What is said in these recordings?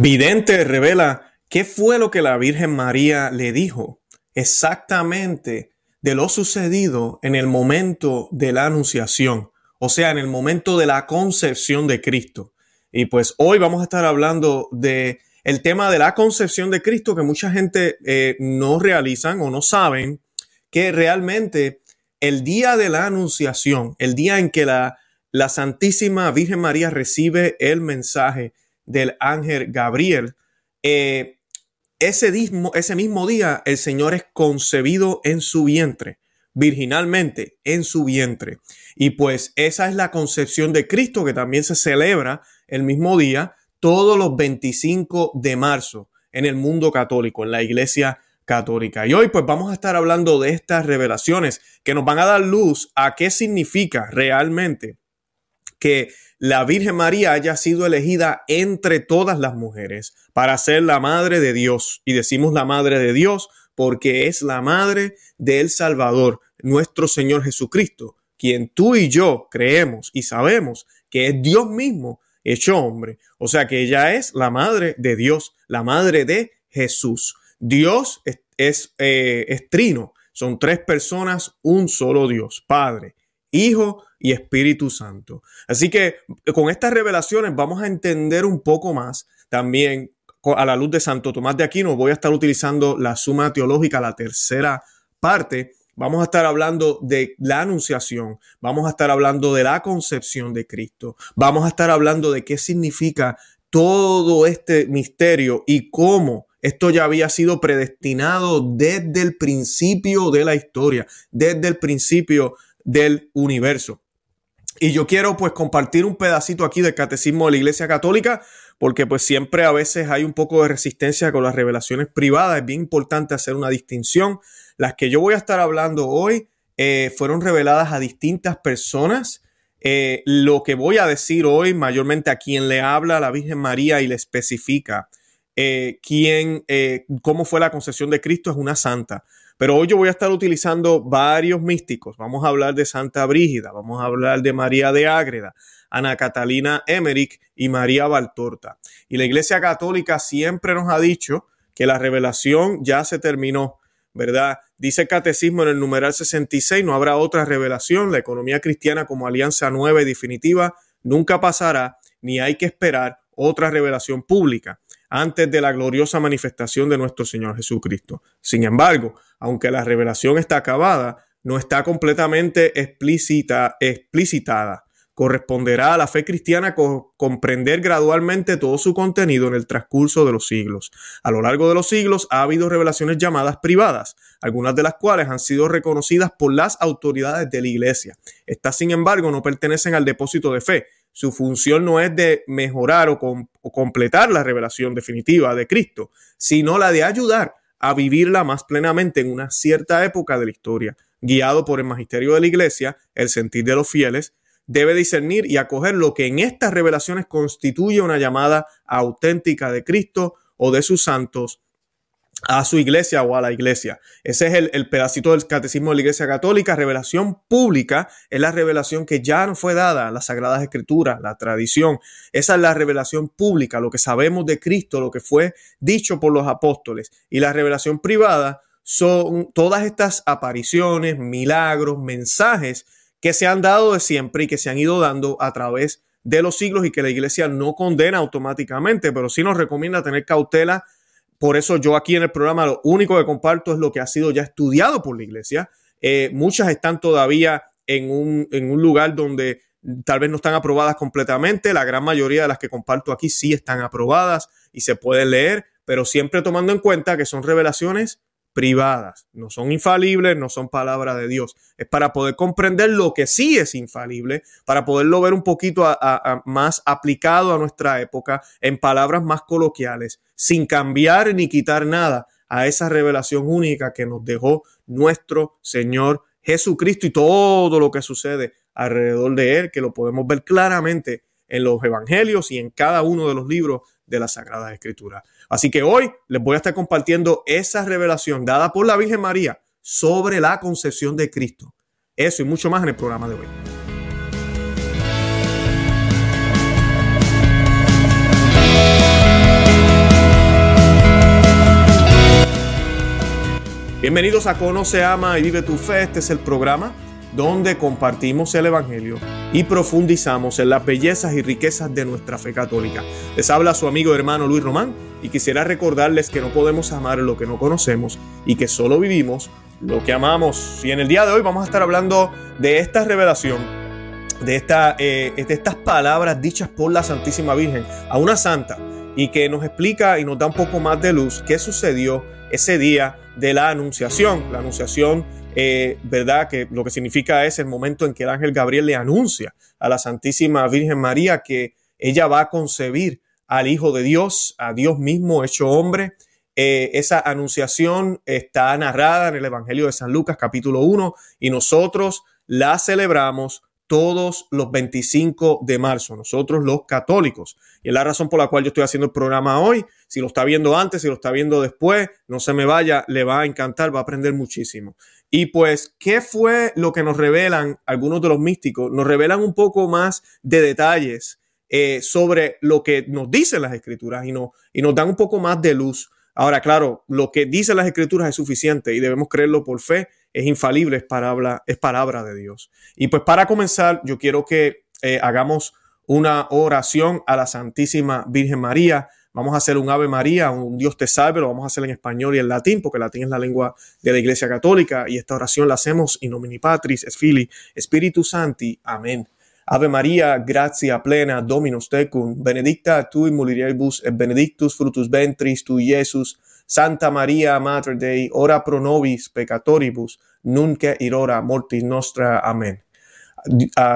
Vidente revela qué fue lo que la Virgen María le dijo exactamente de lo sucedido en el momento de la anunciación, o sea, en el momento de la concepción de Cristo. Y pues hoy vamos a estar hablando de el tema de la concepción de Cristo que mucha gente eh, no realizan o no saben que realmente el día de la anunciación, el día en que la, la Santísima Virgen María recibe el mensaje del ángel Gabriel, eh, ese, mismo, ese mismo día el Señor es concebido en su vientre, virginalmente en su vientre. Y pues esa es la concepción de Cristo que también se celebra el mismo día, todos los 25 de marzo en el mundo católico, en la iglesia católica. Y hoy pues vamos a estar hablando de estas revelaciones que nos van a dar luz a qué significa realmente que la Virgen María haya sido elegida entre todas las mujeres para ser la madre de Dios. Y decimos la madre de Dios porque es la madre del Salvador, nuestro Señor Jesucristo, quien tú y yo creemos y sabemos que es Dios mismo hecho hombre. O sea que ella es la madre de Dios, la madre de Jesús. Dios es, es, eh, trino, son tres personas, un solo Dios, Padre, Hijo y Espíritu Santo. Así que con estas revelaciones vamos a entender un poco más también a la luz de Santo Tomás de Aquino. Voy a estar utilizando la suma teológica, la tercera parte. Vamos a estar hablando de la anunciación, vamos a estar hablando de la concepción de Cristo, vamos a estar hablando de qué significa todo este misterio y cómo esto ya había sido predestinado desde el principio de la historia, desde el principio del universo. Y yo quiero pues compartir un pedacito aquí del catecismo de la Iglesia Católica, porque pues siempre a veces hay un poco de resistencia con las revelaciones privadas. Es bien importante hacer una distinción. Las que yo voy a estar hablando hoy eh, fueron reveladas a distintas personas. Eh, lo que voy a decir hoy, mayormente a quien le habla a la Virgen María y le especifica eh, quién, cómo fue la concesión de Cristo, es una santa. Pero hoy yo voy a estar utilizando varios místicos. Vamos a hablar de Santa Brígida, vamos a hablar de María de Ágreda, Ana Catalina Emmerich y María Valtorta. Y la Iglesia Católica siempre nos ha dicho que la revelación ya se terminó, ¿verdad? Dice el Catecismo en el numeral 66, no habrá otra revelación, la economía cristiana como alianza nueva y definitiva nunca pasará, ni hay que esperar otra revelación pública antes de la gloriosa manifestación de nuestro Señor Jesucristo. Sin embargo, aunque la revelación está acabada, no está completamente explícita, explicitada. Corresponderá a la fe cristiana comprender gradualmente todo su contenido en el transcurso de los siglos. A lo largo de los siglos ha habido revelaciones llamadas privadas, algunas de las cuales han sido reconocidas por las autoridades de la Iglesia. Estas, sin embargo, no pertenecen al depósito de fe, su función no es de mejorar o, completar la revelación definitiva de Cristo, sino la de ayudar a vivirla más plenamente en una cierta época de la historia. Guiado por el magisterio de la Iglesia, el sentir de los fieles, debe discernir y acoger lo que en estas revelaciones constituye una llamada auténtica de Cristo o de sus santos a su iglesia o a la iglesia. Ese es el, pedacito del catecismo de la iglesia católica. Revelación pública es la revelación que ya no fue dada, las sagradas escrituras, la tradición. Esa es la revelación pública, lo que sabemos de Cristo, lo que fue dicho por los apóstoles. Y la revelación privada son todas estas apariciones, milagros, mensajes que se han dado de siempre y que se han ido dando a través de los siglos y que la iglesia no condena automáticamente, pero sí nos recomienda tener cautela por eso yo aquí en el programa lo único que comparto es lo que ha sido ya estudiado por la iglesia. Eh, muchas están todavía en un, en un lugar donde tal vez no están aprobadas completamente. La gran mayoría de las que comparto aquí sí están aprobadas y se pueden leer, pero siempre tomando en cuenta que son revelaciones privadas, no son infalibles, no son palabras de Dios. Es para poder comprender lo que sí es infalible, para poderlo ver un poquito más aplicado a nuestra época en palabras más coloquiales, sin cambiar ni quitar nada a esa revelación única que nos dejó nuestro Señor Jesucristo y todo lo que sucede alrededor de Él, que lo podemos ver claramente en los evangelios y en cada uno de los libros de la Sagrada Escritura. Así que hoy les voy a estar compartiendo esa revelación dada por la Virgen María sobre la concepción de Cristo. Eso y mucho más en el programa de hoy. Bienvenidos a Conoce, Ama y Vive tu Fe. Este es el programa donde compartimos el Evangelio y profundizamos en las bellezas y riquezas de nuestra fe católica. Les habla su amigo hermano Luis Román y quisiera recordarles que no podemos amar lo que no conocemos y que solo vivimos lo que amamos. Y en el día de hoy vamos a estar hablando de esta revelación, de, esta, eh, de estas palabras dichas por la Santísima Virgen a una santa y que nos explica y nos da un poco más de luz qué sucedió ese día de la anunciación. La anunciación, eh, ¿verdad? Que lo que significa es el momento en que el ángel Gabriel le anuncia a la Santísima Virgen María que ella va a concebir al Hijo de Dios, a Dios mismo hecho hombre. Eh, esa anunciación está narrada en el Evangelio de San Lucas capítulo 1 y nosotros la celebramos todos los 25 de marzo, nosotros los católicos. Y es la razón por la cual yo estoy haciendo el programa hoy. Si lo está viendo antes, si lo está viendo después, no se me vaya, le va a encantar, va a aprender muchísimo. Y pues, ¿qué fue lo que nos revelan algunos de los místicos? Nos revelan un poco más de detalles eh, sobre lo que nos dicen las escrituras y, no, nos dan un poco más de luz. Ahora, claro, lo que dicen las escrituras es suficiente y debemos creerlo por fe es infalible, es palabra, es palabra de Dios. Y pues para comenzar, yo quiero que eh, hagamos una oración a la Santísima Virgen María. Vamos a hacer un Ave María, un Dios te salve, lo vamos a hacer en español y en latín, porque el latín es la lengua de la Iglesia Católica, y esta oración la hacemos in nomine Patris, es Fili, Spiritu Santi. Amén. Ave María, gracia plena, Dominus tecum, benedicta tu in mulieribus et benedictus fructus ventris tu, Jesús. Santa María, Mater Dei, ora pro nobis peccatoribus, nunca ir ora mortis nostra. Amén.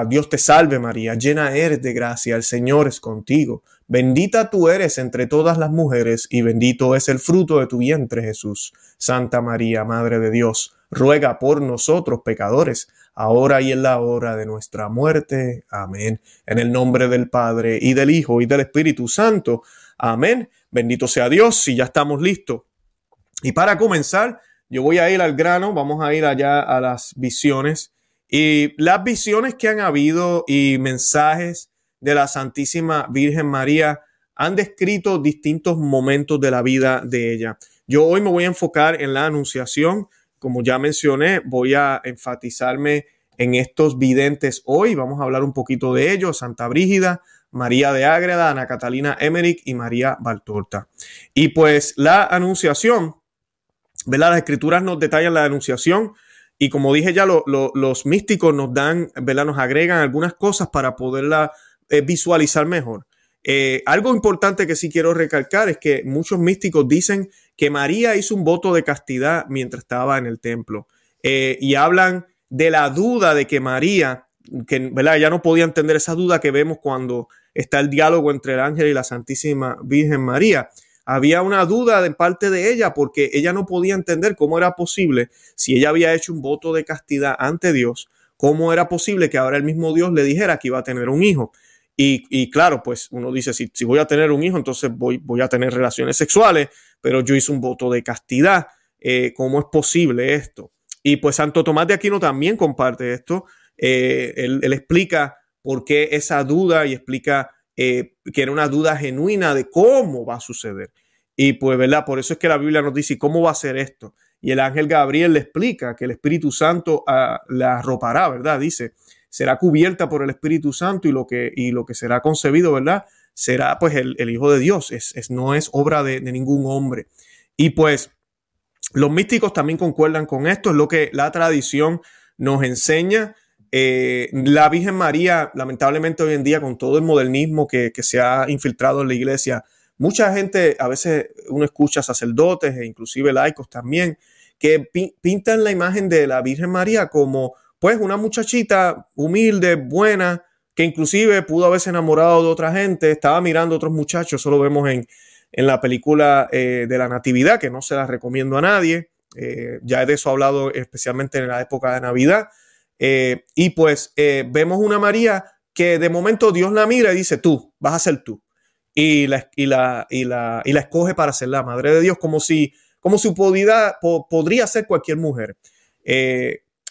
Dios te salve María, llena eres de gracia, el Señor es contigo. Bendita tú eres entre todas las mujeres y bendito es el fruto de tu vientre Jesús. Santa María, Madre de Dios, ruega por nosotros pecadores, ahora y en la hora de nuestra muerte. Amén. En el nombre del Padre y del Hijo y del Espíritu Santo. Amén. Bendito sea Dios si ya estamos listos. Y para comenzar, yo voy a ir al grano, vamos a ir allá a las visiones. Y las visiones que han habido y mensajes de la Santísima Virgen María han descrito distintos momentos de la vida de ella. Yo hoy me voy a enfocar en la anunciación. Como ya mencioné, voy a enfatizarme en estos videntes hoy. Vamos a hablar un poquito de ellos. Santa Brígida, María de Ágreda, Ana Catalina Emmerich y María Baltorta. Y pues la anunciación, ¿verdad? Las escrituras nos detallan la anunciación y como dije ya, los místicos nos dan, ¿verdad? Nos agregan algunas cosas para poderla visualizar mejor. Eh, algo importante que sí quiero recalcar es que muchos místicos dicen que María hizo un voto de castidad mientras estaba en el templo eh, y hablan de la duda de que María, que ¿verdad? ya no podía entender esa duda que vemos cuando está el diálogo entre el ángel y la Santísima Virgen María. Había una duda de parte de ella porque ella no podía entender cómo era posible, si ella había hecho un voto de castidad ante Dios, cómo era posible que ahora el mismo Dios le dijera que iba a tener un hijo. Y, claro, pues uno dice, si, voy a tener un hijo, entonces voy, a tener relaciones sexuales, pero yo hice un voto de castidad. Eh, ¿Cómo es posible esto? Y pues Santo Tomás de Aquino también comparte esto. Eh, él, él explica por qué esa duda y explica eh, que era una duda genuina de cómo va a suceder. Y pues, ¿verdad? Por eso es que la Biblia nos dice, ¿cómo va a ser esto? Y el ángel Gabriel le explica que el Espíritu Santo ah, la arropará, ¿verdad? Dice, será cubierta por el Espíritu Santo y lo que, y lo que será concebido, ¿verdad? Será pues el, Hijo de Dios, es, no es obra de, ningún hombre. Y pues los místicos también concuerdan con esto, es lo que la tradición nos enseña eh, la Virgen María, lamentablemente hoy en día, con todo el modernismo que, se ha infiltrado en la iglesia, mucha gente, a veces uno escucha sacerdotes e inclusive laicos también, que pintan la imagen de la Virgen María como pues una muchachita humilde, buena, que inclusive pudo haberse enamorado de otra gente, estaba mirando a otros muchachos, eso lo vemos en, la película eh, de la Natividad, que no se la recomiendo a nadie, eh, ya de eso he hablado especialmente en la época de Navidad, eh, y pues eh, vemos una María que de momento Dios la mira y dice, tú, vas a ser tú. Y la, y la, y la, y la escoge para ser la madre de Dios, como si, como si podría ser cualquier mujer.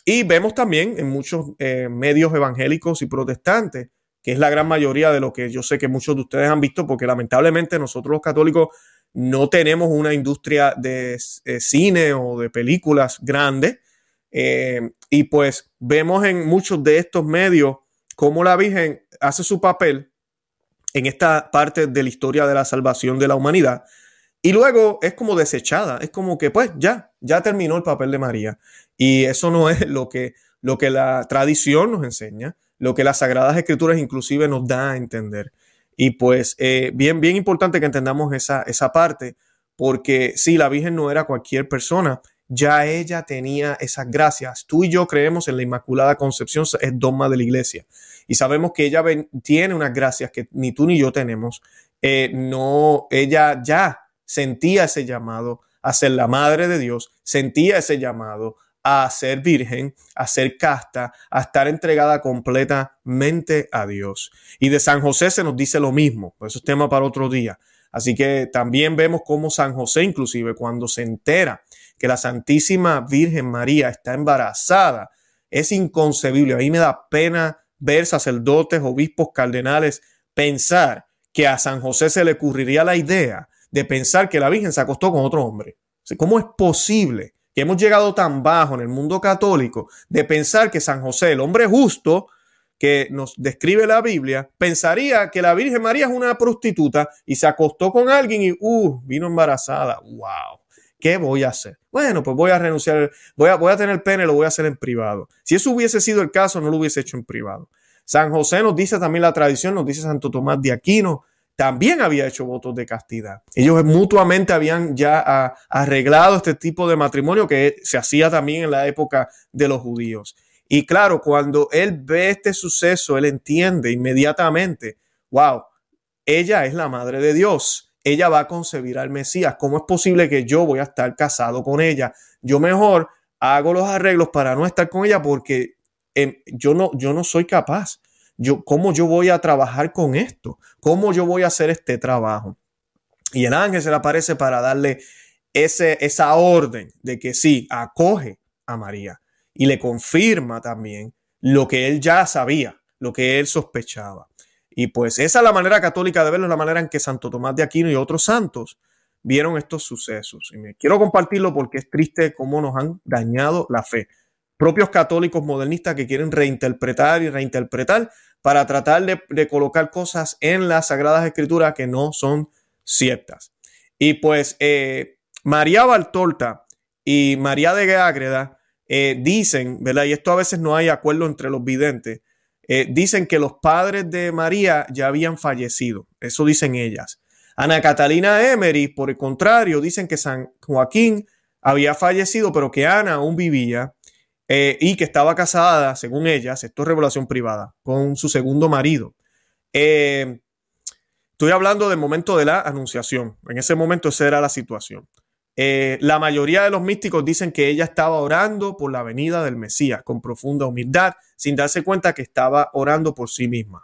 Eh, y vemos también en muchos medios evangélicos y protestantes, que es la gran mayoría de lo que yo sé que muchos de ustedes han visto, porque lamentablemente nosotros los católicos no tenemos una industria de eh, cine o de películas grande. Eh, y pues vemos en muchos de estos medios cómo la Virgen hace su papel en esta parte de la historia de la salvación de la humanidad. Y luego es como desechada, es como que pues ya, ya terminó el papel de María. Y eso no es lo que, lo que la tradición nos enseña, lo que las Sagradas Escrituras inclusive nos da a entender. Y pues eh, bien, bien importante que entendamos esa, esa parte, porque si la Virgen no era cualquier persona, ya ella tenía esas gracias. Tú y yo creemos en la Inmaculada Concepción, es dogma de la iglesia. Y sabemos que ella tiene unas gracias que ni tú ni yo tenemos. Eh, no, ella ya sentía ese llamado a ser la madre de Dios, sentía ese llamado a ser virgen, a ser casta, a estar entregada completamente a Dios. Y de San José se nos dice lo mismo, eso es tema para otro día. Así que también vemos cómo San José, inclusive cuando se entera que la Santísima Virgen María está embarazada, es inconcebible. A mí me da pena ver sacerdotes, obispos, cardenales pensar que a San José se le ocurriría la idea de pensar que la Virgen se acostó con otro hombre. ¿Cómo es posible que hemos llegado tan bajo en el mundo católico de pensar que San José, el hombre justo que nos describe la Biblia, pensaría que la Virgen María es una prostituta y se acostó con alguien y uh, vino embarazada. ¡Wow! ¿Qué voy a hacer? Bueno, pues voy a renunciar, voy a, voy a tener pene, lo voy a hacer en privado. Si eso hubiese sido el caso, no lo hubiese hecho en privado. San José nos dice también la tradición, nos dice Santo Tomás de Aquino, también había hecho votos de castidad. Ellos mutuamente habían ya arreglado este tipo de matrimonio que se hacía también en la época de los judíos. Y claro, cuando él ve este suceso, él entiende inmediatamente, wow, ella es la madre de Dios. Ella va a concebir al Mesías. ¿Cómo es posible que yo voy a estar casado con ella? Yo mejor hago los arreglos para no estar con ella porque em, yo, no, yo no soy capaz yo, ¿cómo yo voy a trabajar con esto? ¿Cómo yo voy a hacer este trabajo? Y el ángel se le aparece para darle ese, esa orden de que sí, acoge a María y le confirma también lo que él ya sabía, lo que él sospechaba. Y pues esa es la manera católica de verlo, la manera en que Santo Tomás de Aquino y otros santos vieron estos sucesos. Y me quiero compartirlo porque es triste cómo nos han dañado la fe propios católicos modernistas que quieren reinterpretar y reinterpretar para tratar de, colocar cosas en las Sagradas Escrituras que no son ciertas. Y pues eh, María Bartolta y María de Ágreda eh, dicen, ¿verdad? Y esto a veces no hay acuerdo entre los videntes, eh, dicen que los padres de María ya habían fallecido. Eso dicen ellas. Ana Catalina Emery, por el contrario, dicen que San Joaquín había fallecido, pero que Ana aún vivía eh, y que estaba casada, según ellas, esto es revelación privada, con su segundo marido. Eh, estoy hablando del momento de la anunciación. En ese momento esa era la situación. Eh, la mayoría de los místicos dicen que ella estaba orando por la venida del Mesías con profunda humildad, sin darse cuenta que estaba orando por sí misma.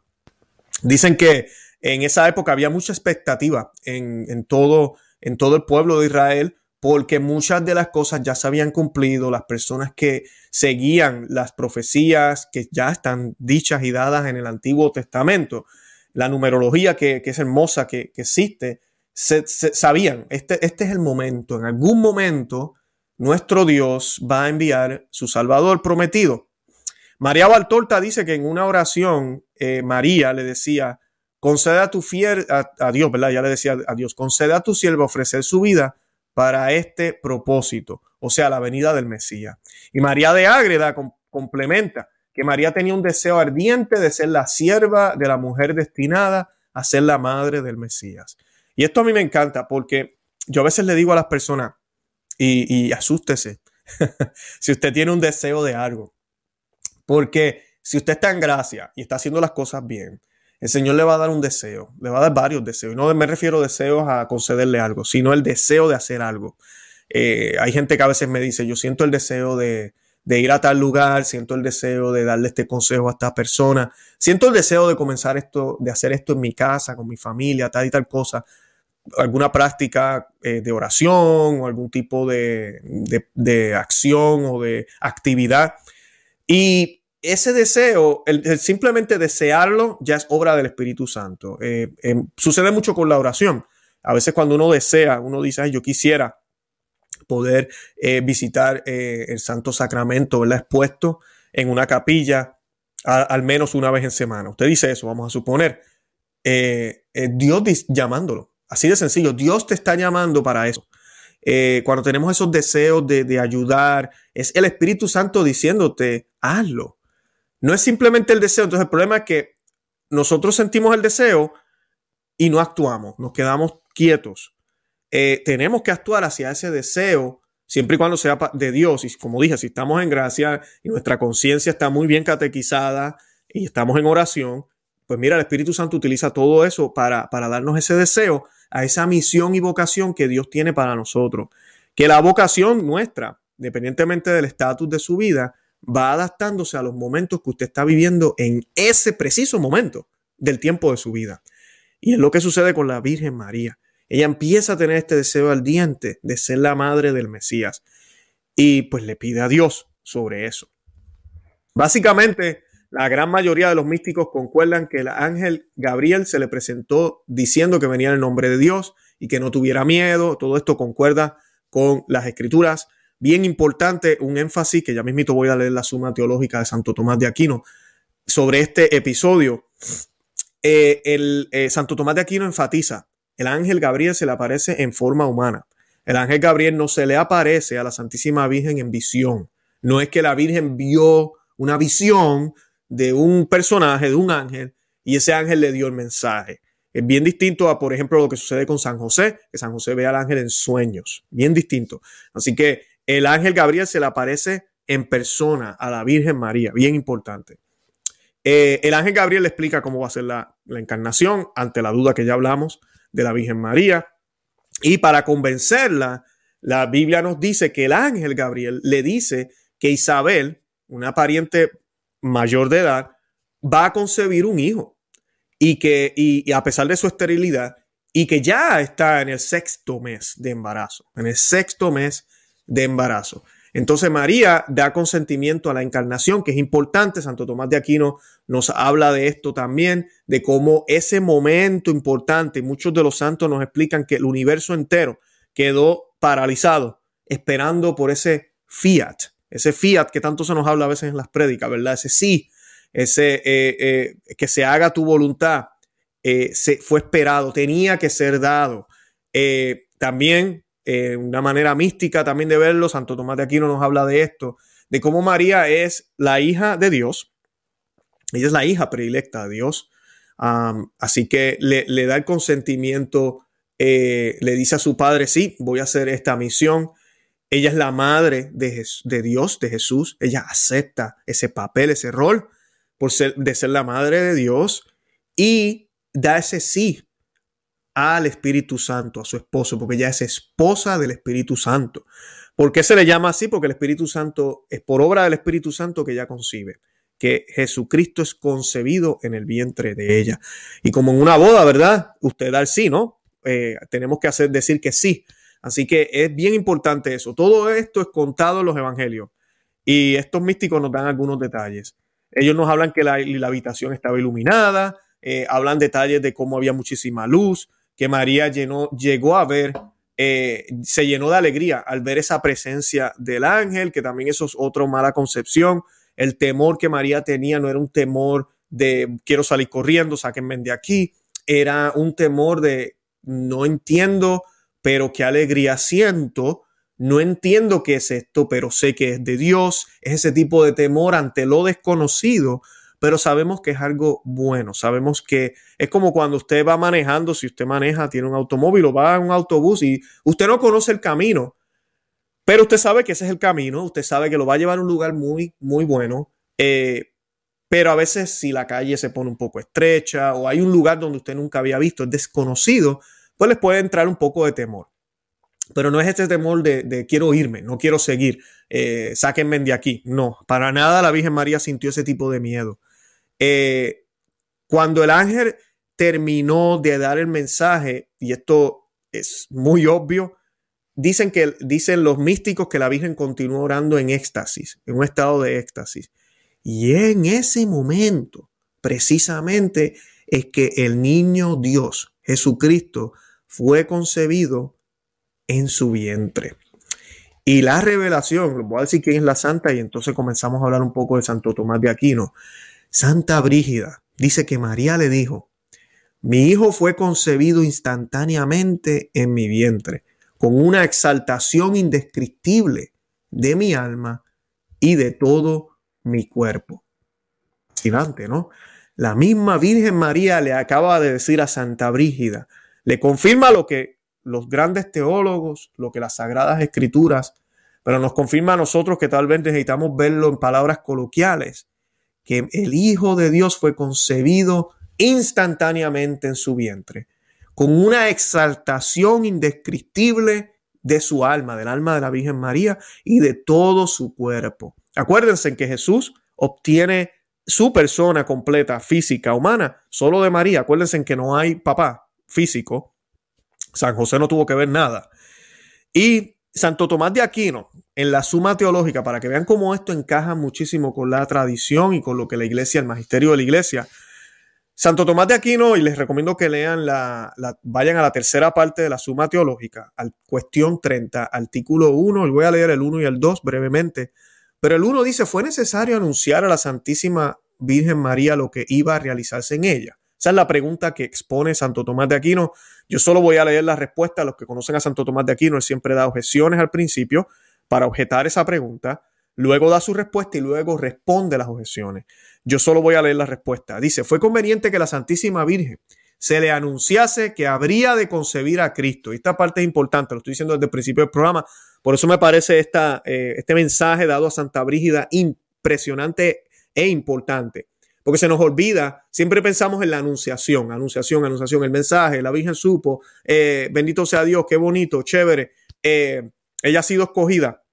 Dicen que en esa época había mucha expectativa en, todo, en todo el pueblo de Israel porque muchas de las cosas ya se habían cumplido, las personas que seguían las profecías que ya están dichas y dadas en el Antiguo Testamento, la numerología que, es hermosa, que, existe, se, sabían, este, este es el momento, en algún momento nuestro Dios va a enviar su Salvador prometido. María Baltorta dice que en una oración eh, María le decía, conceda a tu fiel, a, Dios, ¿verdad? Ya le decía a Dios, conceda a tu siervo ofrecer su vida para este propósito, o sea, la venida del Mesías. Y María de Ágreda complementa que María tenía un deseo ardiente de ser la sierva de la mujer destinada a ser la madre del Mesías. Y esto a mí me encanta porque yo a veces le digo a las personas, y, y asústese, si usted tiene un deseo de algo, porque si usted está en gracia y está haciendo las cosas bien, el Señor le va a dar un deseo, le va a dar varios deseos. Y no me refiero a deseos a concederle algo, sino el deseo de hacer algo. Eh, hay gente que a veces me dice, yo siento el deseo de, ir a tal lugar, siento el deseo de darle este consejo a esta persona, siento el deseo de comenzar esto, de hacer esto en mi casa, con mi familia, tal y tal cosa, alguna práctica eh, de oración o algún tipo de, de acción o de actividad. Y ese deseo, simplemente desearlo, ya es obra del Espíritu Santo. Eh, eh, sucede mucho con la oración. A veces cuando uno desea, uno dice, Ay, yo quisiera poder eh, visitar el Santo Sacramento, ¿verdad? Expuesto en una capilla al menos una vez en semana. Usted dice eso, vamos a suponer. Dios llamándolo. Así de sencillo, Dios te está llamando para eso. cuando tenemos esos deseos de, de ayudar, es el Espíritu Santo diciéndote, hazlo. No es simplemente el deseo. Entonces el problema es que nosotros sentimos el deseo y no actuamos, nos quedamos quietos. Eh, tenemos que actuar hacia ese deseo siempre y cuando sea de Dios. Y como dije, si estamos en gracia y nuestra conciencia está muy bien catequizada y estamos en oración, pues mira, el Espíritu Santo utiliza todo eso para, para darnos ese deseo a esa misión y vocación que Dios tiene para nosotros. Que la vocación nuestra, independientemente del estatus de su vida, va adaptándose a los momentos que usted está viviendo en ese preciso momento del tiempo de su vida. Y es lo que sucede con la Virgen María. Ella empieza a tener este deseo al diente de ser la madre del Mesías y pues le pide a Dios sobre eso. Básicamente, la gran mayoría de los místicos concuerdan que el ángel Gabriel se le presentó diciendo que venía en el nombre de Dios y que no tuviera miedo. Todo esto concuerda con las escrituras. Bien importante, un énfasis que ya mismito voy a leer la suma teológica de Santo Tomás de Aquino sobre este episodio. Eh, el eh, Santo Tomás de Aquino enfatiza el ángel Gabriel se le aparece en forma humana. El ángel Gabriel no se le aparece a la Santísima Virgen en visión. No es que la Virgen vio una visión de un personaje, de un ángel, y ese ángel le dio el mensaje. Es bien distinto a, por ejemplo, lo que sucede con San José, que San José ve al ángel en sueños. Bien distinto. Así que el ángel Gabriel se le aparece en persona a la Virgen María. Bien importante. Eh, el ángel Gabriel le explica cómo va a ser la, la encarnación ante la duda que ya hablamos de la Virgen María. Y para convencerla, la Biblia nos dice que el ángel Gabriel le dice que Isabel, una pariente mayor de edad, va a concebir un hijo y que, y, a pesar de su esterilidad, y que ya está en el sexto mes de embarazo, en el sexto mes de embarazo. Entonces María da consentimiento a la encarnación, que es importante. Santo Tomás de Aquino nos habla de esto también, de cómo ese momento importante, muchos de los santos nos explican que el universo entero quedó paralizado, esperando por ese fiat, ese fiat que tanto se nos habla a veces en las prédicas, ¿verdad? Ese sí, ese eh, eh, que se haga tu voluntad, eh, se, fue esperado, tenía que ser dado. también eh, una manera mística también de verlo. Santo Tomás de Aquino nos habla de esto, de cómo María es la hija de Dios. Ella es la hija predilecta de Dios. así que le, da el consentimiento, eh, le dice a su padre, sí, voy a hacer esta misión. Ella es la madre de, de Dios, de Jesús. Ella acepta ese papel, ese rol por ser, de ser la madre de Dios y da ese sí al Espíritu Santo, a su esposo, porque ella es esposa del Espíritu Santo. ¿Por qué se le llama así? Porque el Espíritu Santo es por obra del Espíritu Santo que ella concibe, que Jesucristo es concebido en el vientre de ella. Y como en una boda, ¿verdad? Usted da el sí, ¿no? Eh, tenemos que hacer decir que sí. Así que es bien importante eso. Todo esto es contado en los evangelios. Y estos místicos nos dan algunos detalles. Ellos nos hablan que la, habitación estaba iluminada, eh, hablan detalles de cómo había muchísima luz, que María llegó a ver, eh, se llenó de alegría al ver esa presencia del ángel, que también eso es otra mala concepción. El temor que María tenía no era un temor de quiero salir corriendo, sáquenme de aquí, era un temor de no entiendo, pero qué alegría siento. No entiendo qué es esto, pero sé que es de Dios. Es ese tipo de temor ante lo desconocido, pero sabemos que es algo bueno, sabemos que es como cuando usted va manejando, si usted maneja, tiene un automóvil o va en un autobús y usted no conoce el camino, pero usted sabe que ese es el camino, usted sabe que lo va a llevar a un lugar muy, muy bueno, eh, pero a veces si la calle se pone un poco estrecha o hay un lugar donde usted nunca había visto, es desconocido, pues les puede entrar un poco de temor. Pero no es este temor de, quiero irme, no quiero seguir, eh, sáquenme de aquí. No, para nada la Virgen María sintió ese tipo de miedo. Eh, cuando el ángel terminó de dar el mensaje, y esto es muy obvio, dicen que dicen los místicos que la Virgen continuó orando en éxtasis, en un estado de éxtasis. Y en ese momento, precisamente, es que el niño Dios, Jesucristo, fue concebido en su vientre. Y la revelación, voy a decir quién es la santa y entonces comenzamos a hablar un poco de Santo Tomás de Aquino. Santa Brígida dice que María le dijo, mi hijo fue concebido instantáneamente en mi vientre, con una exaltación indescriptible de mi alma y de todo mi cuerpo. Fascinante, ¿no? La misma Virgen María le acaba de decir a Santa Brígida, le confirma lo que los grandes teólogos, lo que las sagradas escrituras, pero nos confirma a nosotros que tal vez necesitamos verlo en palabras coloquiales, que el Hijo de Dios fue concebido instantáneamente en su vientre, con una exaltación indescriptible de su alma, del alma de la Virgen María y de todo su cuerpo. Acuérdense que Jesús obtiene su persona completa, física, humana, solo de María. Acuérdense que no hay papá físico. San José no tuvo que ver nada. Y Santo Tomás de Aquino, en la Suma Teológica, para que vean cómo esto encaja muchísimo con la tradición y con lo que la iglesia, el magisterio de la iglesia, Santo Tomás de Aquino, y les recomiendo que lean la, vayan a la tercera parte de la Suma Teológica, al cuestión 30, artículo 1, y voy a leer el 1 y el 2 brevemente. Pero el 1 dice, fue necesario anunciar a la Santísima Virgen María lo que iba a realizarse en ella. Esa es la pregunta que expone Santo Tomás de Aquino. Yo solo voy a leer la respuesta. Los que conocen a Santo Tomás de Aquino, él siempre da objeciones al principio para objetar esa pregunta. Luego da su respuesta y luego responde las objeciones. Yo solo voy a leer la respuesta. Dice, fue conveniente que la Santísima Virgen se le anunciase que habría de concebir a Cristo. Y esta parte es importante, lo estoy diciendo desde el principio del programa. Por eso me parece esta, eh, este mensaje dado a Santa Brígida impresionante e importante. Porque se nos olvida, siempre pensamos en la anunciación, anunciación, anunciación, el mensaje, la Virgen supo, eh, bendito sea Dios, qué bonito, chévere, eh, ella ha sido escogida,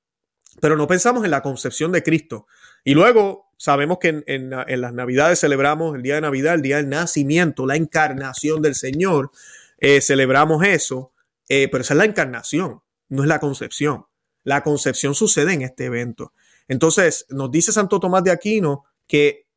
pero no pensamos en la concepción de Cristo. Y luego Sabemos que en, las Navidades celebramos el día de Navidad, el día del nacimiento, la encarnación del Señor. Eh, celebramos eso, eh, pero esa es la encarnación, no es la concepción. La concepción sucede en este evento. Entonces, nos dice Santo Tomás de Aquino que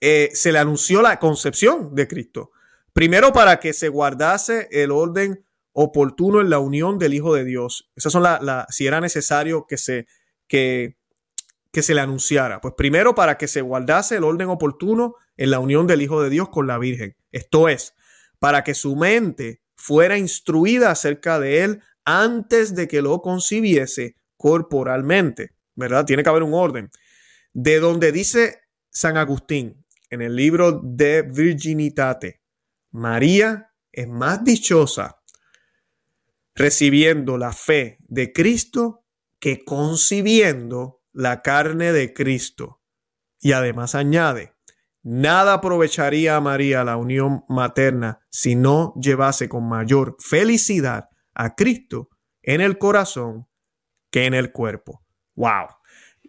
eh, se le anunció la concepción de Cristo. Primero para que se guardase el orden oportuno en la unión del Hijo de Dios. Esas son las, si era necesario que se, que, que se le anunciara? Pues primero para que se guardase el orden oportuno en la unión del Hijo de Dios con la Virgen. Esto es, para que su mente fuera instruida acerca de él antes de que lo concibiese corporalmente, ¿verdad? Tiene que haber un orden. De donde dice San Agustín en el libro de Virginitate, María es más dichosa recibiendo la fe de Cristo que concibiendo la carne de Cristo. Y además añade, nada aprovecharía a María la unión materna si no llevase con mayor felicidad a Cristo en el corazón que en el cuerpo. ¡Wow!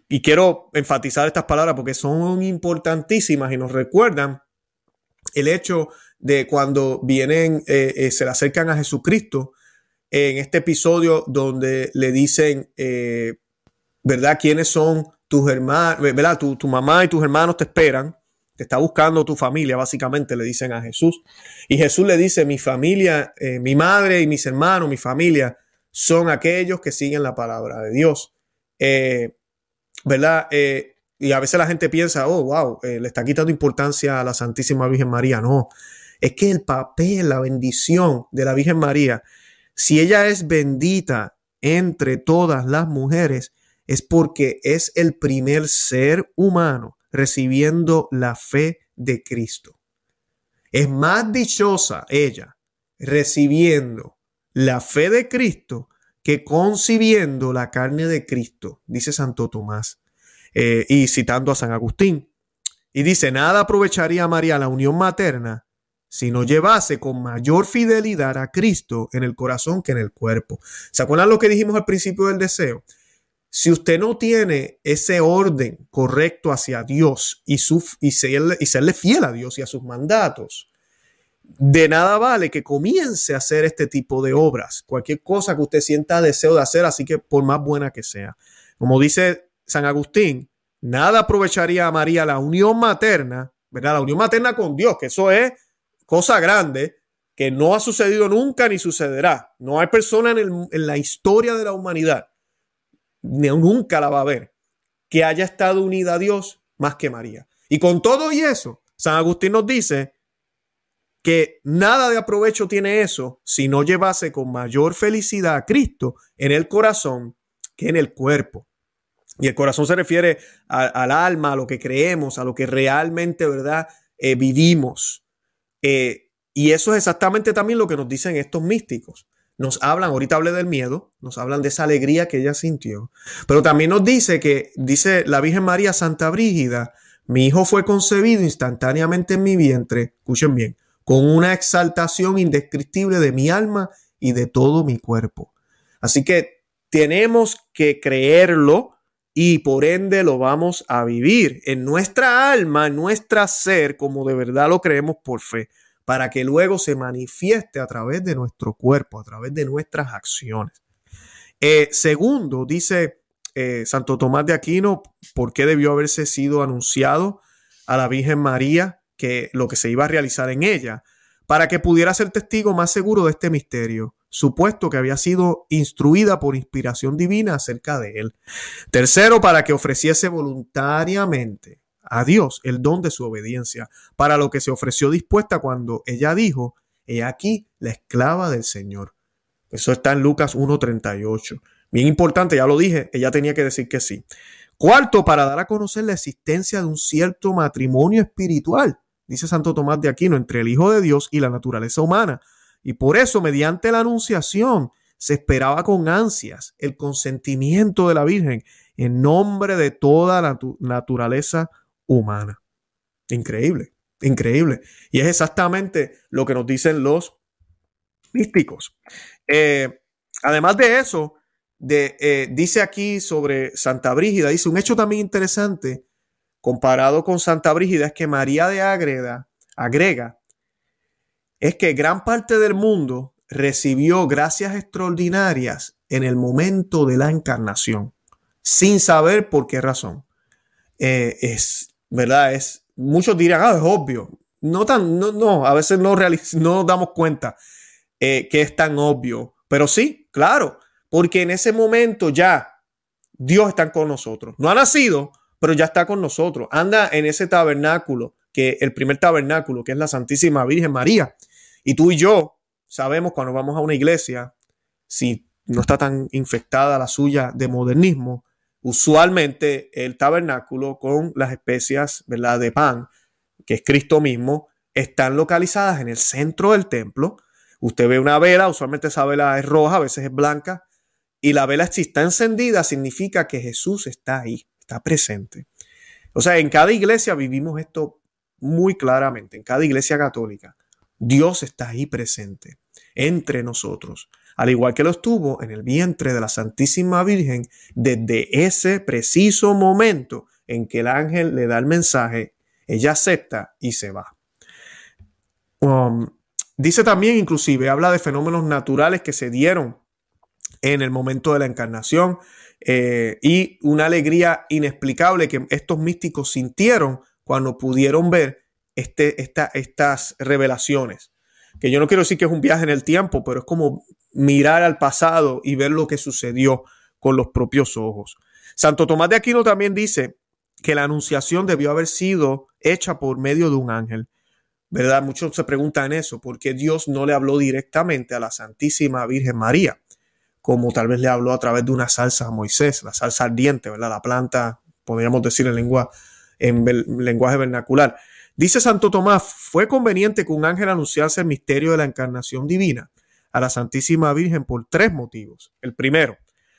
Y quiero enfatizar estas palabras porque son importantísimas y nos recuerdan el hecho de cuando vienen, eh, eh, se le acercan a Jesucristo en este episodio donde le dicen, eh, ¿verdad? ¿Quiénes son tus hermanos? ¿Verdad? Tu, mamá y tus hermanos te esperan. Te está buscando tu familia, básicamente le dicen a Jesús. Y Jesús le dice, mi familia, eh, mi madre y mis hermanos, mi familia, son aquellos que siguen la palabra de Dios. Eh, ¿Verdad? Y a veces la gente piensa, oh, wow, le está quitando importancia a la Santísima Virgen María. No, es que el papel, la bendición de la Virgen María, si ella es bendita entre todas las mujeres, es porque es el primer ser humano recibiendo la fe de Cristo. Es más dichosa ella recibiendo la fe de Cristo que concibiendo la carne de Cristo, dice Santo Tomás, eh, y citando a San Agustín. Y dice, nada aprovecharía a María la unión materna si no llevase con mayor fidelidad a Cristo en el corazón que en el cuerpo. ¿Se acuerdan lo que dijimos al principio del deseo? Si usted no tiene ese orden correcto hacia Dios y, su, y, serle, y serle fiel a Dios y a sus mandatos, de nada vale que comience a hacer este tipo de obras, cualquier cosa que usted sienta deseo de hacer, así que por más buena que sea. Como dice San Agustín, nada aprovecharía a María la unión materna, ¿verdad? La unión materna con Dios, que eso es cosa grande, que no ha sucedido nunca ni sucederá. No hay persona en, la historia de la humanidad, ni nunca la va a haber, que haya estado unida a Dios más que María. Y con todo y eso, San Agustín nos dice que nada de aprovecho tiene eso si no llevase con mayor felicidad a Cristo en el corazón que en el cuerpo. Y el corazón se refiere al alma, a lo que creemos, a lo que realmente, ¿verdad? Eh, vivimos. Eh, y eso es exactamente también lo que nos dicen estos místicos. Nos hablan, ahorita hablé del miedo, nos hablan de esa alegría que ella sintió, pero también nos dice que, dice la Virgen María Santa Brígida, mi hijo fue concebido instantáneamente en mi vientre, escuchen bien, con una exaltación indescriptible de mi alma y de todo mi cuerpo. Así que tenemos que creerlo y por ende lo vamos a vivir en nuestra alma, en nuestra ser, como de verdad lo creemos por fe para que luego se manifieste a través de nuestro cuerpo, a través de nuestras acciones. Eh, segundo, dice eh, Santo Tomás de Aquino, ¿por qué debió haberse sido anunciado a la Virgen María que lo que se iba a realizar en ella? Para que pudiera ser testigo más seguro de este misterio, supuesto que había sido instruida por inspiración divina acerca de él. Tercero, para que ofreciese voluntariamente a Dios el don de su obediencia, para lo que se ofreció dispuesta cuando ella dijo, he aquí la esclava del Señor. Eso está en Lucas 1.38. Bien importante, ya lo dije, ella tenía que decir que sí. Cuarto, para dar a conocer la existencia de un cierto matrimonio espiritual, dice Santo Tomás de Aquino, entre el Hijo de Dios y la naturaleza humana. Y por eso, mediante la anunciación, se esperaba con ansias el consentimiento de la Virgen en nombre de toda la naturaleza humana. Increíble, increíble. Y es exactamente lo que nos dicen los místicos. Eh, además de eso, eh, dice aquí sobre Santa Brígida, dice un hecho también interesante comparado con Santa Brígida es que María de Agreda, agrega, es que gran parte del mundo recibió gracias extraordinarias en el momento de la encarnación, sin saber por qué razón. Eh, es ¿verdad? Es, muchos dirán, ah, es obvio. No tan, no, no a veces no, no damos cuenta eh, que es tan obvio. Pero sí, claro, porque en ese momento ya Dios está con nosotros. No ha nacido, pero ya está con nosotros. Anda en ese tabernáculo, que el primer tabernáculo, que es la Santísima Virgen María. Y tú y yo sabemos cuando vamos a una iglesia, si no está tan infectada la suya de modernismo, usualmente el tabernáculo con las especias ¿verdad? de pan, que es Cristo mismo, están localizadas en el centro del templo. Usted ve una vela, usualmente esa vela es roja, a veces es blanca, y la vela si está encendida significa que Jesús está ahí, está presente. O sea, en cada iglesia vivimos esto muy claramente, en cada iglesia católica. Dios está ahí presente, entre nosotros al igual que lo estuvo en el vientre de la Santísima Virgen desde ese preciso momento en que el ángel le da el mensaje, ella acepta y se va. Um, dice también, inclusive, habla de fenómenos naturales que se dieron en el momento de la encarnación eh, y una alegría inexplicable que estos místicos sintieron cuando pudieron ver este, estas revelaciones. Que yo no quiero decir que es un viaje en el tiempo, pero es como mirar al pasado y ver lo que sucedió con los propios ojos. Santo Tomás de Aquino también dice que la anunciación debió haber sido hecha por medio de un ángel. ¿Verdad? Muchos se preguntan eso, porque Dios no le habló directamente a la Santísima Virgen María, como tal vez le habló a través de una salsa a Moisés, la salsa ardiente, ¿verdad? La planta, podríamos decir en, lengua, en lenguaje vernacular. Dice Santo Tomás, fue conveniente que un ángel anunciase el misterio de la encarnación divina a la Santísima Virgen por tres motivos. El primero,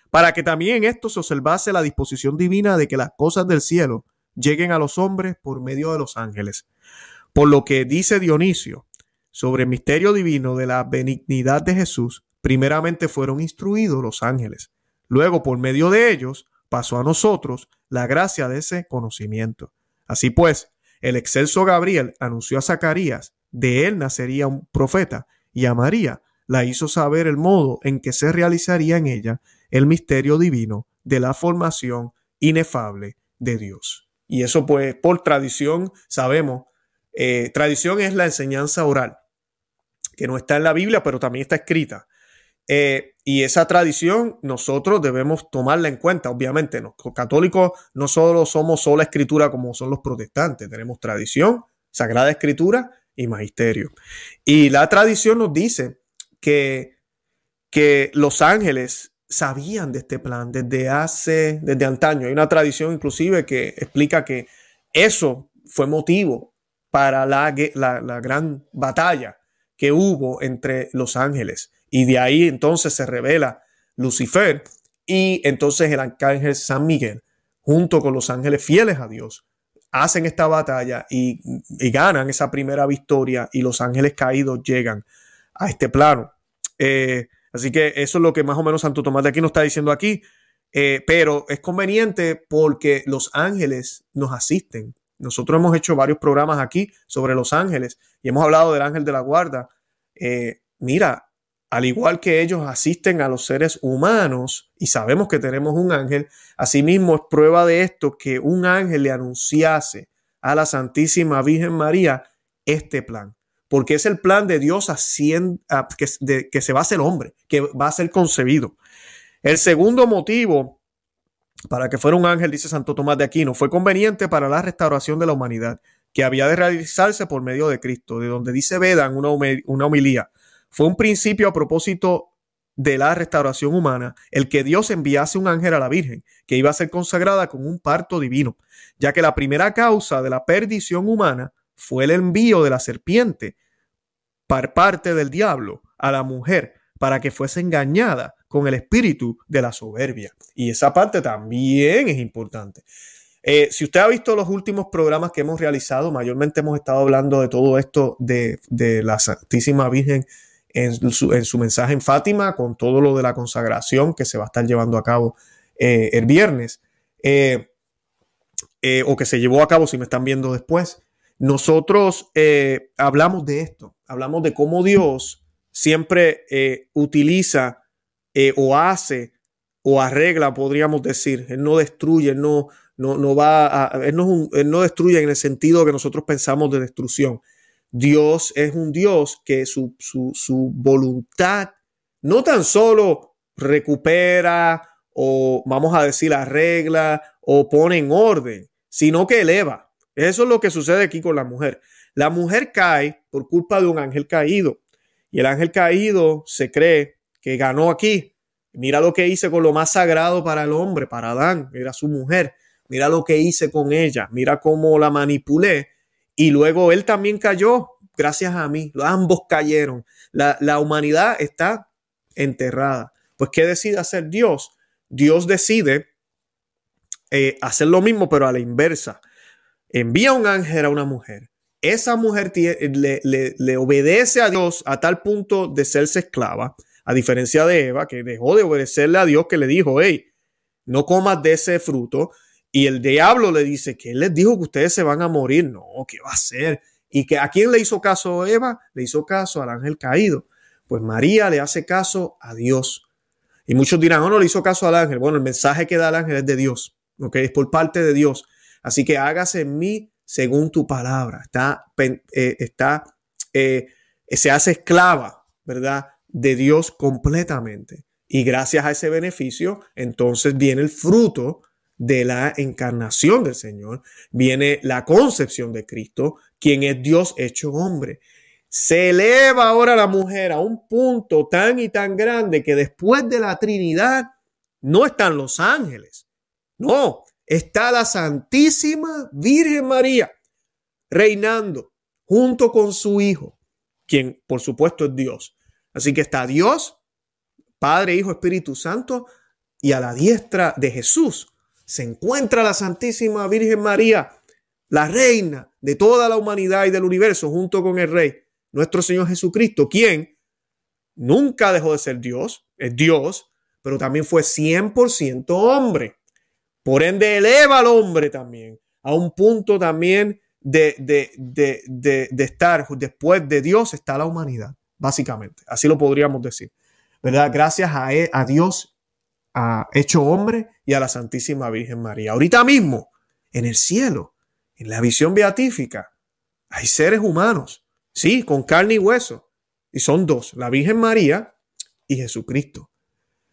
para que también esto se observase la disposición divina de que las cosas del cielo lleguen a los hombres por medio de los ángeles. Por lo que dice Dionisio sobre el misterio divino de la benignidad de Jesús, primeramente fueron instruidos los ángeles. Luego, por medio de ellos, pasó a nosotros la gracia de ese conocimiento. Así pues, el excelso Gabriel anunció a Zacarías, de él nacería un profeta, y a María la hizo saber el modo en que se realizaría en ella el misterio divino de la formación inefable de Dios. Y eso pues por tradición sabemos, eh, tradición es la enseñanza oral. que no está en la Biblia, pero también está escrita. Eh, y esa tradición nosotros debemos tomarla en cuenta, obviamente. Los católicos no solo somos sola escritura como son los protestantes, tenemos tradición, sagrada escritura y magisterio. Y la tradición nos dice que, que los ángeles sabían de este plan desde hace, desde antaño. Hay una tradición inclusive que explica que eso fue motivo para la, la, gran batalla que hubo entre los ángeles. Y de ahí entonces se revela Lucifer y entonces el arcángel San Miguel, junto con los ángeles fieles a Dios, hacen esta batalla y, ganan esa primera victoria y los ángeles caídos llegan a este plano. Eh, así que eso es lo que más o menos Santo Tomás de aquí nos está diciendo aquí. Eh, pero es conveniente porque los ángeles nos asisten. Nosotros hemos hecho varios programas aquí sobre los ángeles y hemos hablado del ángel de la guarda. Eh, mira, al igual que ellos asisten a los seres humanos y sabemos que tenemos un ángel, asimismo es prueba de esto que un ángel le anunciase a la Santísima Virgen María este plan, porque es el plan de Dios que, que se va a hacer hombre, que va a ser concebido. El segundo motivo para que fuera un ángel, dice Santo Tomás de Aquino, fue conveniente para la restauración de la humanidad, que había de realizarse por medio de Cristo, de donde dice Veda en una, una homilía fue un principio a propósito de la restauración humana el que Dios enviase un ángel a la Virgen, que iba a ser consagrada con un parto divino, ya que la primera causa de la perdición humana fue el envío de la serpiente por parte del diablo a la mujer para que fuese engañada con el espíritu de la soberbia. Y esa parte también es importante. Eh, si usted ha visto los últimos programas que hemos realizado, mayormente hemos estado hablando de todo esto de, de la Santísima Virgen en su, mensaje en Fátima con todo lo de la consagración que se va a estar llevando a cabo eh, el viernes eh, eh, o que se llevó a cabo si me están viendo después. Nosotros hablamos de esto, hablamos de cómo Dios siempre utiliza o hace o arregla, podríamos decir. Él no destruye, no, no, no va a, él no, él no destruye en el sentido que nosotros pensamos de destrucción. Dios es un Dios que su, voluntad no tan solo recupera o vamos a decir arregla o pone en orden, sino que eleva. Eso es lo que sucede aquí con la mujer. La mujer cae por culpa de un ángel caído y el ángel caído se cree que ganó aquí. Mira lo que hice con lo más sagrado para el hombre, para Adán, era su mujer. Mira lo que hice con ella, mira cómo la manipulé y luego él también cayó gracias a mí. Ambos cayeron. La, humanidad está enterrada. Pues, ¿qué decide hacer Dios? Dios decide eh, hacer lo mismo, pero a la inversa. Envía un ángel a una mujer. Esa mujer le, le, obedece a Dios a tal punto de serse esclava, a diferencia de Eva, que dejó de obedecerle a Dios, que le dijo, hey, no comas de ese fruto. Y el diablo le dice que él les dijo que ustedes se van a morir. No, ¿qué va a hacer? ¿Y que a quién le hizo caso Eva? Le hizo caso al ángel caído. Pues María le hace caso a Dios. Y muchos dirán, oh, no le hizo caso al ángel. Bueno, el mensaje que da el ángel es de Dios, ¿ok? Es por parte de Dios. Así que hágase en mí según tu palabra. Está, eh, está, eh, se hace esclava, ¿verdad? De Dios completamente. Y gracias a ese beneficio, entonces viene el fruto de la encarnación del Señor, viene la concepción de Cristo, quien es Dios hecho hombre. Se eleva ahora la mujer a un punto tan y tan grande que después de la Trinidad no están los ángeles, no, está la Santísima Virgen María reinando junto con su Hijo, quien por supuesto es Dios. Así que está Dios, Padre, Hijo, Espíritu Santo, y a la diestra de Jesús se encuentra la Santísima Virgen María, la reina de toda la humanidad y del universo, junto con el Rey, nuestro Señor Jesucristo, quien nunca dejó de ser Dios, es Dios, pero también fue 100% hombre. Por ende, eleva al hombre también a un punto también de, de, de, de, estar después de Dios está la humanidad, básicamente. Así lo podríamos decir. ¿Verdad? Gracias a, e, a Dios hecho hombre y a la Santísima Virgen María. Ahorita mismo, en el cielo, en la visión beatífica, hay seres humanos, sí, con carne y hueso, Y son dos, la Virgen María y Jesucristo.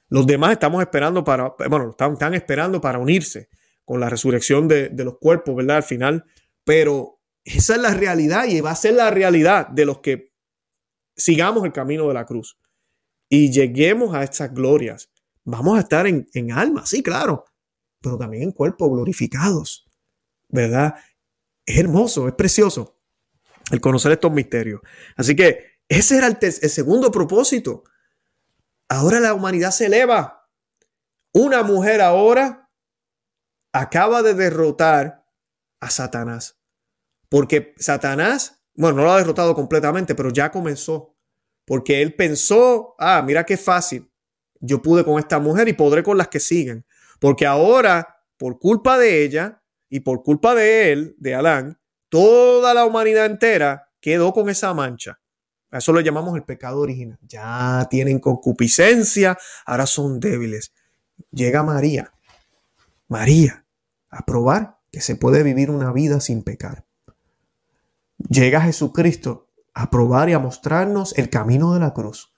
Los demás estamos esperando para, bueno, están, esperando para unirse con la resurrección de, de los cuerpos, ¿verdad? Al final, pero esa es la realidad y va a ser la realidad de los que sigamos el camino de la cruz y lleguemos a estas glorias. Vamos a estar en, en alma, sí, claro, pero también en cuerpos glorificados, ¿verdad? Es hermoso, es precioso el conocer estos misterios. Así que ese era el, el segundo propósito. Ahora la humanidad se eleva. Una mujer ahora acaba de derrotar a Satanás. Porque Satanás, bueno, no lo ha derrotado completamente, pero ya comenzó. Porque él pensó, ah, mira qué fácil. Yo pude con esta mujer y podré con las que siguen. Porque ahora, por culpa de ella y por culpa de él, de Alán, toda la humanidad entera quedó con esa mancha. A eso lo llamamos el pecado original. Ya tienen concupiscencia, ahora son débiles. Llega María, María, a probar que se puede vivir una vida sin pecar llega Jesucristo a probar y a mostrarnos el camino de la cruz.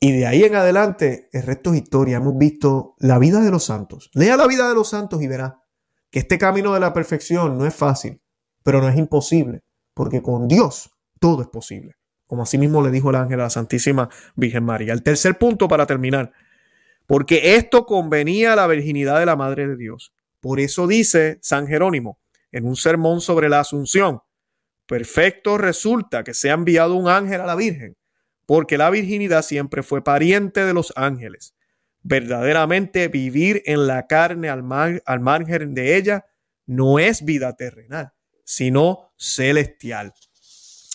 Y de ahí en adelante, el resto es historia. Hemos visto la vida de los santos. Lea la vida de los santos y verá que este camino de la perfección no es fácil, pero no es imposible, porque con Dios todo es posible. Como así mismo le dijo el ángel a la Santísima Virgen María. El tercer punto para terminar, porque esto convenía a la virginidad de la Madre de Dios. Por eso dice San Jerónimo en un sermón sobre la Asunción, perfecto resulta que se ha enviado un ángel a la Virgen, porque la virginidad siempre fue pariente de los ángeles. Verdaderamente vivir en la carne al, margen de ella no es vida terrenal, sino celestial.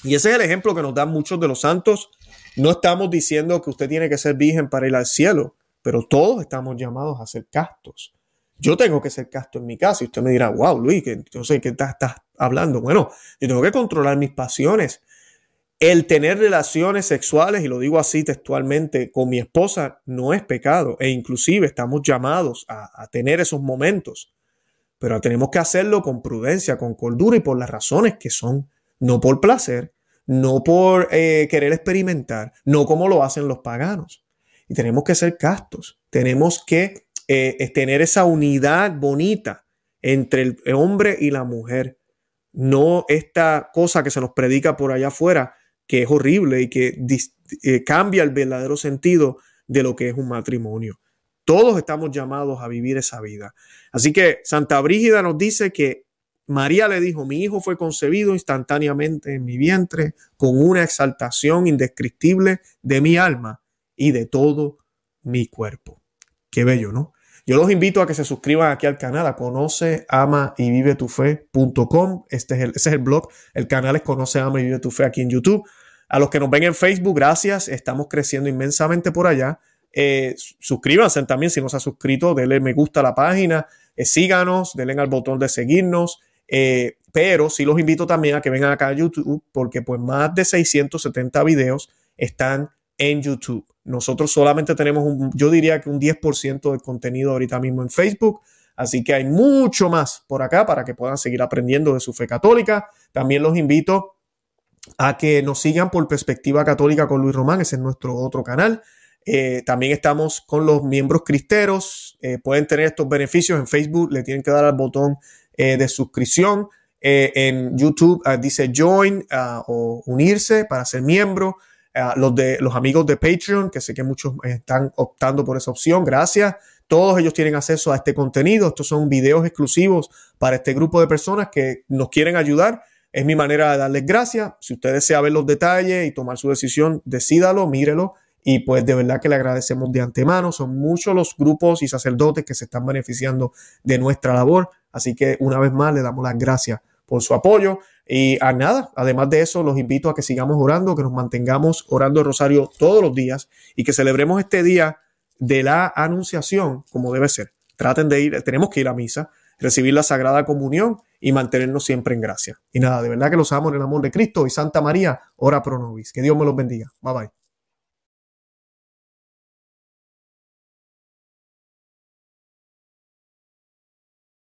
Y ese es el ejemplo que nos dan muchos de los santos. No estamos diciendo que usted tiene que ser virgen para ir al cielo, pero todos estamos llamados a ser castos. Yo tengo que ser casto en mi casa y usted me dirá, wow, Luis, que yo sé que estás, hablando. Bueno, yo tengo que controlar mis pasiones. El tener relaciones sexuales, y lo digo así textualmente, con mi esposa no es pecado e inclusive estamos llamados a, tener esos momentos, pero tenemos que hacerlo con prudencia, con cordura y por las razones que son, no por placer, no por eh, querer experimentar, no como lo hacen los paganos. Y tenemos que ser castos, tenemos que eh, tener esa unidad bonita entre el hombre y la mujer. No esta cosa que se nos predica por allá afuera, que es horrible y que eh, cambia el verdadero sentido de lo que es un matrimonio. Todos estamos llamados a vivir esa vida. Así que Santa Brígida nos dice que María le dijo, mi hijo fue concebido instantáneamente en mi vientre con una exaltación indescriptible de mi alma y de todo mi cuerpo. Qué bello, ¿no? Yo los invito a que se suscriban aquí al canal, a conoce, ama y vive tu fe.com. Este es el, ese es el blog. El canal es Conoce, ama y vive tu fe aquí en YouTube. A los que nos ven en Facebook, gracias. Estamos creciendo inmensamente por allá. Eh, suscríbanse también si no se ha suscrito, denle me gusta a la página, eh, síganos, denle al botón de seguirnos. Eh, pero sí los invito también a que vengan acá a YouTube porque pues más de 670 videos están en YouTube. Nosotros solamente tenemos un, yo diría que un 10% de contenido ahorita mismo en Facebook. Así que hay mucho más por acá para que puedan seguir aprendiendo de su fe católica. También los invito a que nos sigan por Perspectiva Católica con Luis Román, ese es nuestro otro canal. Eh, también estamos con los miembros cristeros. Eh, pueden tener estos beneficios en Facebook, le tienen que dar al botón eh, de suscripción. en YouTube ah, dice join ah, o unirse para ser miembro. Los, de, los amigos de Patreon, que sé que muchos están optando por esa opción, gracias. Todos ellos tienen acceso a este contenido. Estos son videos exclusivos para este grupo de personas que nos quieren ayudar. Es mi manera de darles gracias. Si usted desea ver los detalles y tomar su decisión, decídalo, mírelo. Y pues de verdad que le agradecemos de antemano. Son muchos los grupos y sacerdotes que se están beneficiando de nuestra labor. Así que una vez más le damos las gracias por su apoyo. Y a nada, además de eso, los invito a que sigamos orando, que nos mantengamos orando el rosario todos los días y que celebremos este día de la anunciación como debe ser. Traten de ir, tenemos que ir a misa, recibir la Sagrada Comunión y mantenernos siempre en gracia. Y nada, de verdad que los amo en el amor de Cristo y Santa María, ora pro nobis. Que Dios me los bendiga. Bye bye.